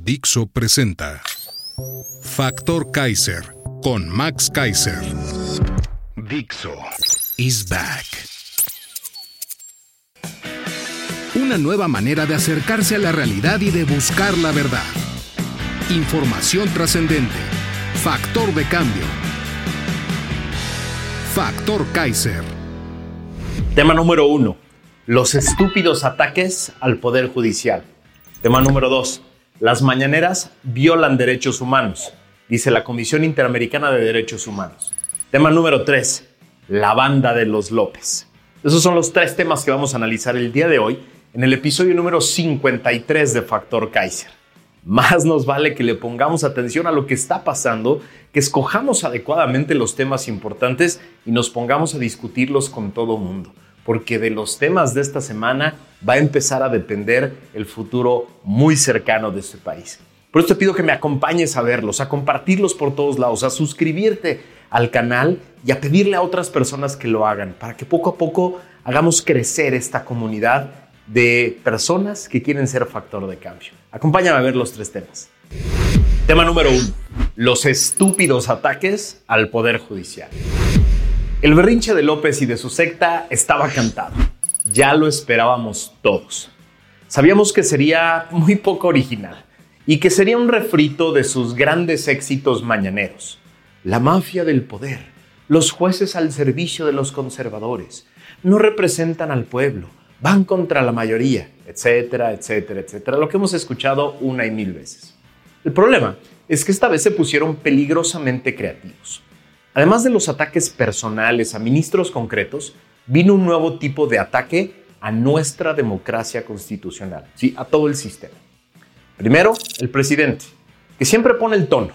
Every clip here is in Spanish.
Dixo presenta Factor Kaiser con Max Kaiser. Dixo is back. Una nueva manera de acercarse a la realidad y de buscar la verdad. Información trascendente. Factor de cambio. Factor Kaiser. Tema número uno. Los estúpidos ataques al Poder Judicial. Tema número dos. Las mañaneras violan derechos humanos, dice la Comisión Interamericana de Derechos Humanos. Tema número 3. La banda de los López. Esos son los tres temas que vamos a analizar el día de hoy en el episodio número 53 de Factor Kaiser. Más nos vale que le pongamos atención a lo que está pasando, que escojamos adecuadamente los temas importantes y nos pongamos a discutirlos con todo mundo porque de los temas de esta semana va a empezar a depender el futuro muy cercano de este país. Por eso te pido que me acompañes a verlos, a compartirlos por todos lados, a suscribirte al canal y a pedirle a otras personas que lo hagan, para que poco a poco hagamos crecer esta comunidad de personas que quieren ser factor de cambio. Acompáñame a ver los tres temas. Tema número uno, los estúpidos ataques al Poder Judicial. El berrinche de López y de su secta estaba cantado. Ya lo esperábamos todos. Sabíamos que sería muy poco original y que sería un refrito de sus grandes éxitos mañaneros. La mafia del poder, los jueces al servicio de los conservadores, no representan al pueblo, van contra la mayoría, etcétera, etcétera, etcétera, lo que hemos escuchado una y mil veces. El problema es que esta vez se pusieron peligrosamente creativos. Además de los ataques personales a ministros concretos, vino un nuevo tipo de ataque a nuestra democracia constitucional, sí, a todo el sistema. Primero, el presidente, que siempre pone el tono.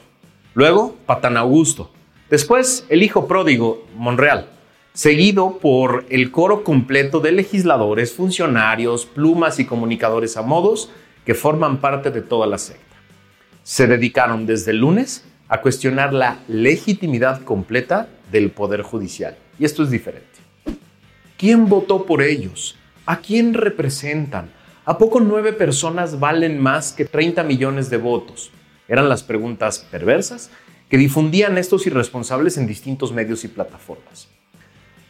Luego, Patán Augusto. Después, el hijo pródigo, Monreal. Seguido por el coro completo de legisladores, funcionarios, plumas y comunicadores a modos que forman parte de toda la secta. Se dedicaron desde el lunes a cuestionar la legitimidad completa del Poder Judicial. Y esto es diferente. ¿Quién votó por ellos? ¿A quién representan? ¿A poco nueve personas valen más que 30 millones de votos? Eran las preguntas perversas que difundían estos irresponsables en distintos medios y plataformas.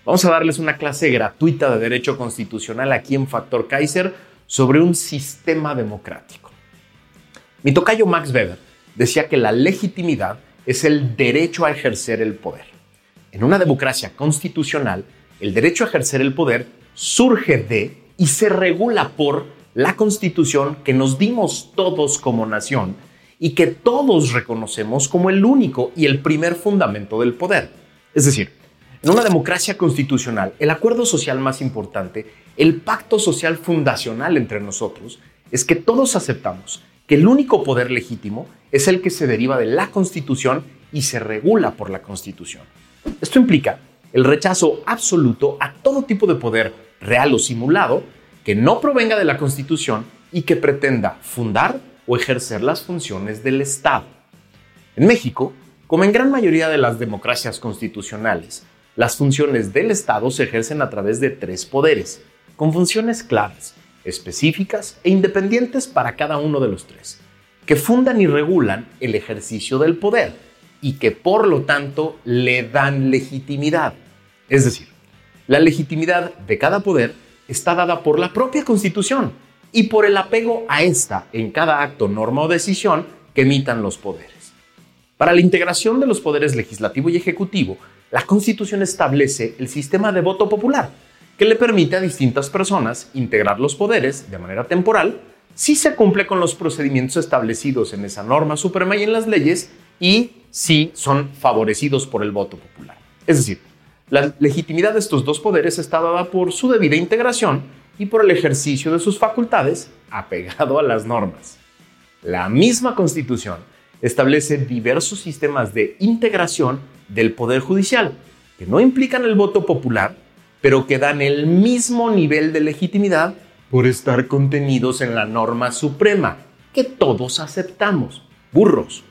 Vamos a darles una clase gratuita de Derecho Constitucional aquí en Factor Kaiser sobre un sistema democrático. Mi tocayo Max Weber decía que la legitimidad es el derecho a ejercer el poder. En una democracia constitucional, el derecho a ejercer el poder surge de y se regula por la constitución que nos dimos todos como nación y que todos reconocemos como el único y el primer fundamento del poder. Es decir, en una democracia constitucional, el acuerdo social más importante, el pacto social fundacional entre nosotros, es que todos aceptamos que el único poder legítimo es el que se deriva de la Constitución y se regula por la Constitución. Esto implica el rechazo absoluto a todo tipo de poder real o simulado que no provenga de la Constitución y que pretenda fundar o ejercer las funciones del Estado. En México, como en gran mayoría de las democracias constitucionales, las funciones del Estado se ejercen a través de tres poderes, con funciones claras, específicas e independientes para cada uno de los tres, que fundan y regulan el ejercicio del poder y que por lo tanto le dan legitimidad. Es decir, la legitimidad de cada poder está dada por la propia Constitución y por el apego a esta en cada acto, norma o decisión que emitan los poderes. Para la integración de los poderes legislativo y ejecutivo, la Constitución establece el sistema de voto popular, que le permite a distintas personas integrar los poderes de manera temporal si se cumple con los procedimientos establecidos en esa norma suprema y en las leyes y si son favorecidos por el voto popular. Es decir, La legitimidad de estos dos poderes está dada por su debida integración y por el ejercicio de sus facultades apegado a las normas. La misma Constitución establece diversos sistemas de integración del Poder Judicial, que no implican el voto popular, pero que dan el mismo nivel de legitimidad por estar contenidos en la norma suprema, que todos aceptamos. Burros.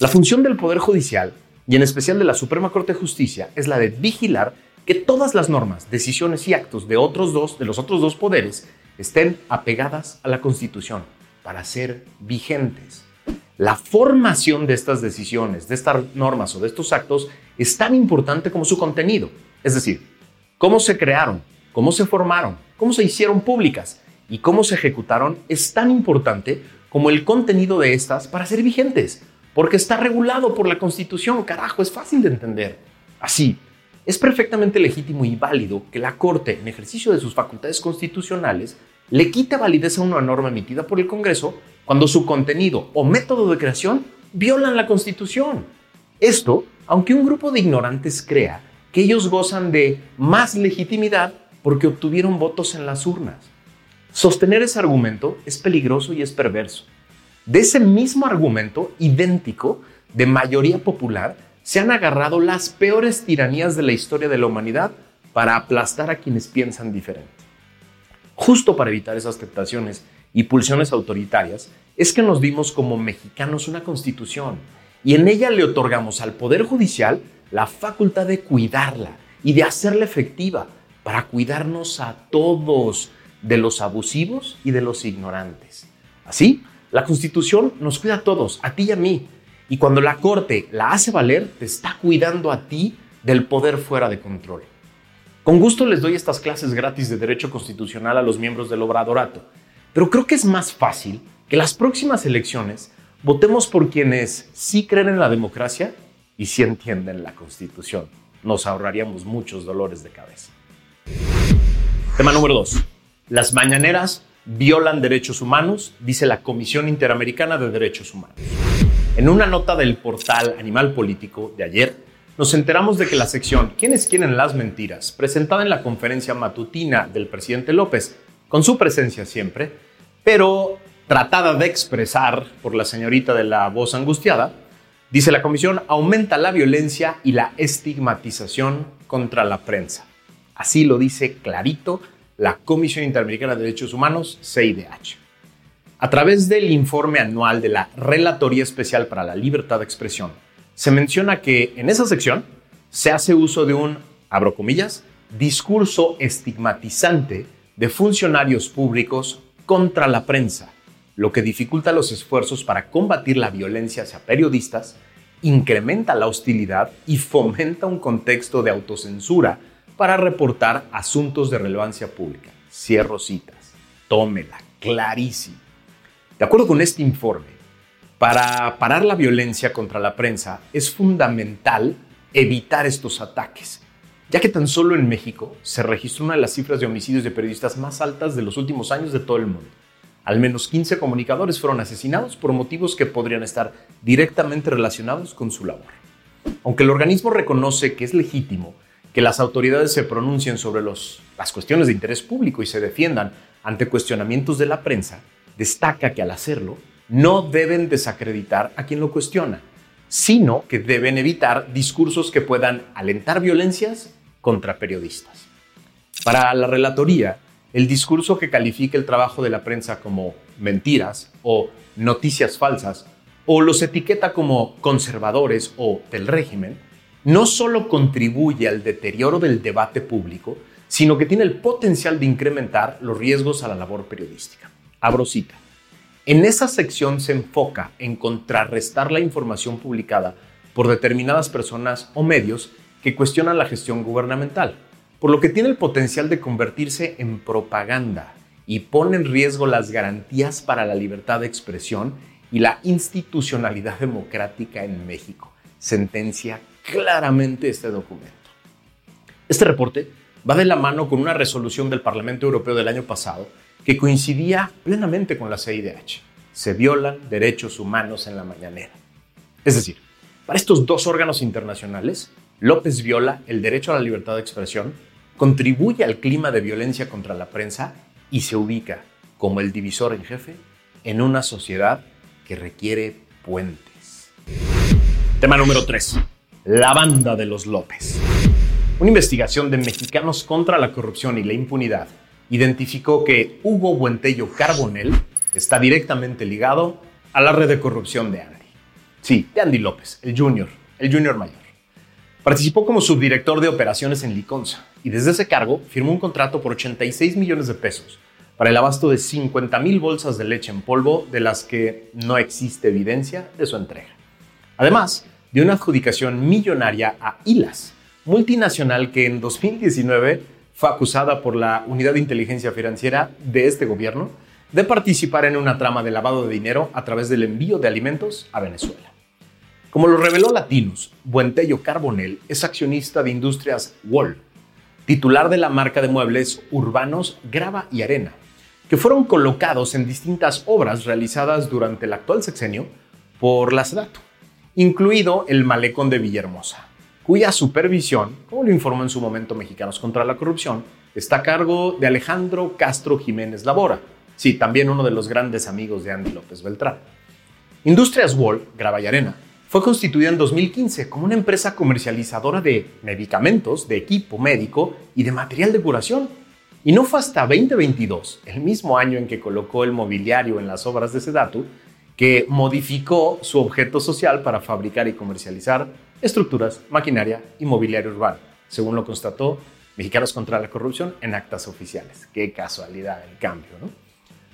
La función del Poder Judicial, y en especial de la Suprema Corte de Justicia, es la de vigilar que todas las normas, decisiones y actos de, otros dos, de los otros dos poderes estén apegadas a la Constitución para ser vigentes. La formación de estas decisiones, de estas normas o de estos actos es tan importante como su contenido. Es decir, cómo se crearon, cómo se formaron, cómo se hicieron públicas y cómo se ejecutaron es tan importante como el contenido de estas para ser vigentes, porque está regulado por la Constitución, carajo, es fácil de entender. Así, es perfectamente legítimo y válido que la Corte, en ejercicio de sus facultades constitucionales, le quite validez a una norma emitida por el Congreso cuando su contenido o método de creación violan la Constitución. Esto, aunque un grupo de ignorantes crea que ellos gozan de más legitimidad porque obtuvieron votos en las urnas. Sostener ese argumento es peligroso y es perverso. De ese mismo argumento idéntico de mayoría popular se han agarrado las peores tiranías de la historia de la humanidad para aplastar a quienes piensan diferente. Justo para evitar esas tentaciones y pulsiones autoritarias, es que nos dimos como mexicanos una constitución y en ella le otorgamos al Poder Judicial la facultad de cuidarla y de hacerla efectiva para cuidarnos a todos de los abusivos y de los ignorantes. Así, la Constitución nos cuida a todos, a ti y a mí. Y cuando la Corte la hace valer, te está cuidando a ti del poder fuera de control. Con gusto les doy estas clases gratis de Derecho Constitucional a los miembros del Obradorato, pero creo que es más fácil que las próximas elecciones votemos por quienes sí creen en la democracia y sí entienden la Constitución. Nos ahorraríamos muchos dolores de cabeza. Tema número 2. Las mañaneras violan derechos humanos, dice la Comisión Interamericana de Derechos Humanos. En una nota del portal Animal Político de ayer, nos enteramos de que la sección ¿Quiénes quieren las mentiras? presentada en la conferencia matutina del presidente López, con su presencia siempre, pero tratada de expresar por la señorita de la voz angustiada, dice la comisión, aumenta la violencia y la estigmatización contra la prensa. Así lo dice clarito la Comisión Interamericana de Derechos Humanos, CIDH. A través del informe anual de la Relatoría Especial para la Libertad de Expresión, se menciona que en esa sección se hace uso de un, abro comillas, discurso estigmatizante de funcionarios públicos contra la prensa, lo que dificulta los esfuerzos para combatir la violencia hacia periodistas, incrementa la hostilidad y fomenta un contexto de autocensura para reportar asuntos de relevancia pública. Cierro citas. Tómela, clarísimo. De acuerdo con este informe, para parar la violencia contra la prensa es fundamental evitar estos ataques, ya que tan solo en México se registró una de las cifras de homicidios de periodistas más altas de los últimos años de todo el mundo. Al menos 15 comunicadores fueron asesinados por motivos que podrían estar directamente relacionados con su labor. Aunque el organismo reconoce que es legítimo que las autoridades se pronuncien sobre las cuestiones de interés público y se defiendan ante cuestionamientos de la prensa, destaca que al hacerlo no deben desacreditar a quien lo cuestiona, sino que deben evitar discursos que puedan alentar violencias contra periodistas. Para la relatoría, el discurso que califique el trabajo de la prensa como mentiras o noticias falsas, o los etiqueta como conservadores o del régimen, no solo contribuye al deterioro del debate público, sino que tiene el potencial de incrementar los riesgos a la labor periodística. Abro cita. En esa sección se enfoca en contrarrestar la información publicada por determinadas personas o medios que cuestionan la gestión gubernamental, por lo que tiene el potencial de convertirse en propaganda y pone en riesgo las garantías para la libertad de expresión y la institucionalidad democrática en México. Sentencia claramente este documento. Este reporte va de la mano con una resolución del Parlamento Europeo del año pasado que coincidía plenamente con la CIDH. Se violan derechos humanos en la mañanera. Es decir, para estos dos órganos internacionales, López viola el derecho a la libertad de expresión, contribuye al clima de violencia contra la prensa y se ubica como el divisor en jefe en una sociedad que requiere puentes. Tema número 3. La banda de los López. Una investigación de mexicanos contra la corrupción y la impunidad identificó que Hugo Buentello Carbonel está directamente ligado a la red de corrupción de Andy. Sí, de Andy López, el junior, el junior mayor. Participó como subdirector de operaciones en Liconza y desde ese cargo firmó un contrato por 86 millones de pesos para el abasto de 50 mil bolsas de leche en polvo de las que no existe evidencia de su entrega. Además de una adjudicación millonaria a ILAS, multinacional que en 2019 fue acusada por la Unidad de Inteligencia Financiera de este gobierno de participar en una trama de lavado de dinero a través del envío de alimentos a Venezuela. Como lo reveló Latinus, Buentello Carbonel es accionista de Industrias Wall, titular de la marca de muebles urbanos Grava y Arena, que fueron colocados en distintas obras realizadas durante el actual sexenio por la incluido el Malecón de Villahermosa, cuya supervisión, como lo informó en su momento Mexicanos contra la Corrupción, está a cargo de Alejandro Castro Jiménez Labora, sí, también uno de los grandes amigos de Andy López Beltrán. Industrias Wall, Grava y Arena, fue constituida en 2015 como una empresa comercializadora de medicamentos, de equipo médico y de material de curación. Y no fue hasta 2022, el mismo año en que colocó el mobiliario en las obras de Sedatu, que modificó su objeto social para fabricar y comercializar estructuras, maquinaria y mobiliario urbano, según lo constató Mexicanos contra la Corrupción en actas oficiales. Qué casualidad el cambio, ¿no?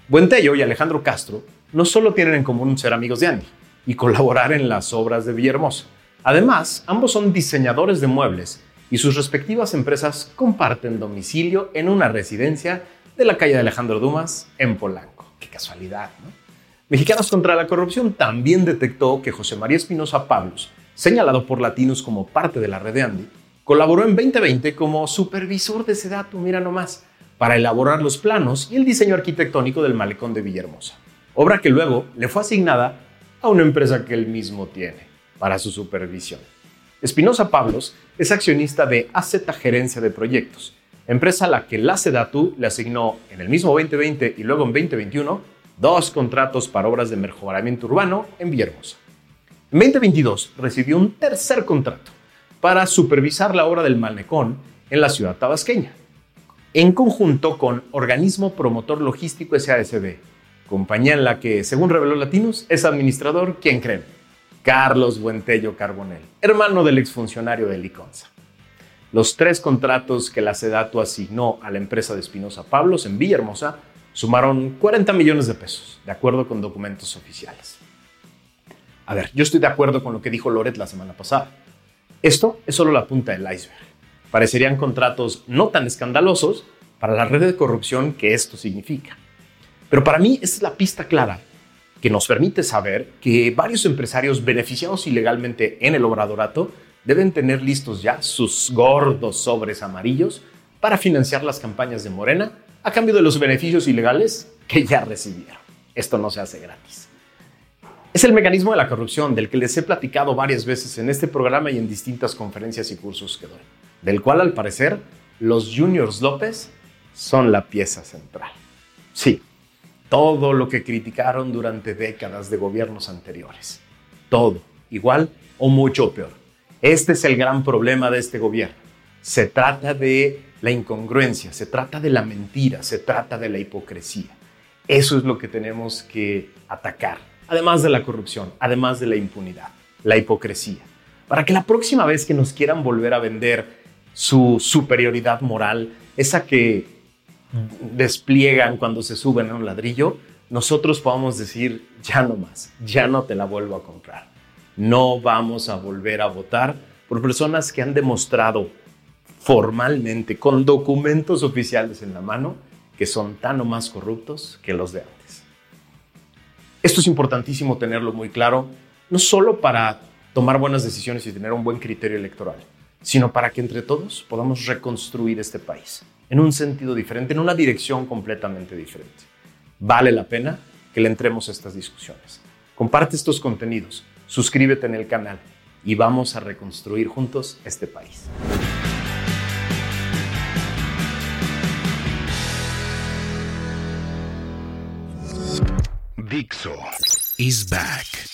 Buentello y Alejandro Castro no solo tienen en común ser amigos de Andy, y colaborar en las obras de Villahermosa. Además, ambos son diseñadores de muebles y sus respectivas empresas comparten domicilio en una residencia de la calle de Alejandro Dumas en Polanco. Qué casualidad, ¿no? Mexicanos contra la Corrupción también detectó que José María Espinosa Pablos, señalado por Latinos como parte de la red de Andy, colaboró en 2020 como supervisor de Sedatu, mira nomás, para elaborar los planos y el diseño arquitectónico del malecón de Villahermosa, obra que luego le fue asignada a una empresa que él mismo tiene para su supervisión. Espinosa Pablos es accionista de AZ Gerencia de Proyectos, empresa a la que la Sedatu le asignó en el mismo 2020 y luego en 2021 dos contratos para obras de mejoramiento urbano en Villahermosa. En 2022 recibió un tercer contrato para supervisar la obra del Malnecón en la ciudad tabasqueña, en conjunto con Organismo Promotor Logístico SASB, compañía en la que, según reveló Latinos, es administrador, ¿quién creen? Carlos Buentello Carbonell, hermano del exfuncionario de Liconza. Los tres contratos que la Sedatu asignó a la empresa de Espinosa Pablos en Villahermosa sumaron 40 millones de pesos, de acuerdo con documentos oficiales. A ver, yo estoy de acuerdo con lo que dijo Loret la semana pasada. Esto es solo la punta del iceberg. Parecerían contratos no tan escandalosos para la red de corrupción que esto significa. Pero para mí es la pista clara que nos permite saber que varios empresarios beneficiados ilegalmente en el obradorato deben tener listos ya sus gordos sobres amarillos para financiar las campañas de Morena a cambio de los beneficios ilegales que ya recibieron. Esto no se hace gratis. Es el mecanismo de la corrupción del que les he platicado varias veces en este programa y en distintas conferencias y cursos que doy, del cual al parecer los Juniors López son la pieza central. Sí, todo lo que criticaron durante décadas de gobiernos anteriores. Todo, igual o mucho peor. Este es el gran problema de este gobierno. Se trata de la incongruencia, se trata de la mentira, se trata de la hipocresía. Eso es lo que tenemos que atacar, además de la corrupción, además de la impunidad, la hipocresía. Para que la próxima vez que nos quieran volver a vender su superioridad moral, esa que despliegan cuando se suben a un ladrillo, nosotros podamos decir, ya no más, ya no te la vuelvo a comprar. No vamos a volver a votar por personas que han demostrado formalmente, con documentos oficiales en la mano, que son tan o más corruptos que los de antes. Esto es importantísimo tenerlo muy claro, no solo para tomar buenas decisiones y tener un buen criterio electoral, sino para que entre todos podamos reconstruir este país en un sentido diferente, en una dirección completamente diferente. Vale la pena que le entremos a estas discusiones. Comparte estos contenidos, suscríbete en el canal y vamos a reconstruir juntos este país. Dixo is back.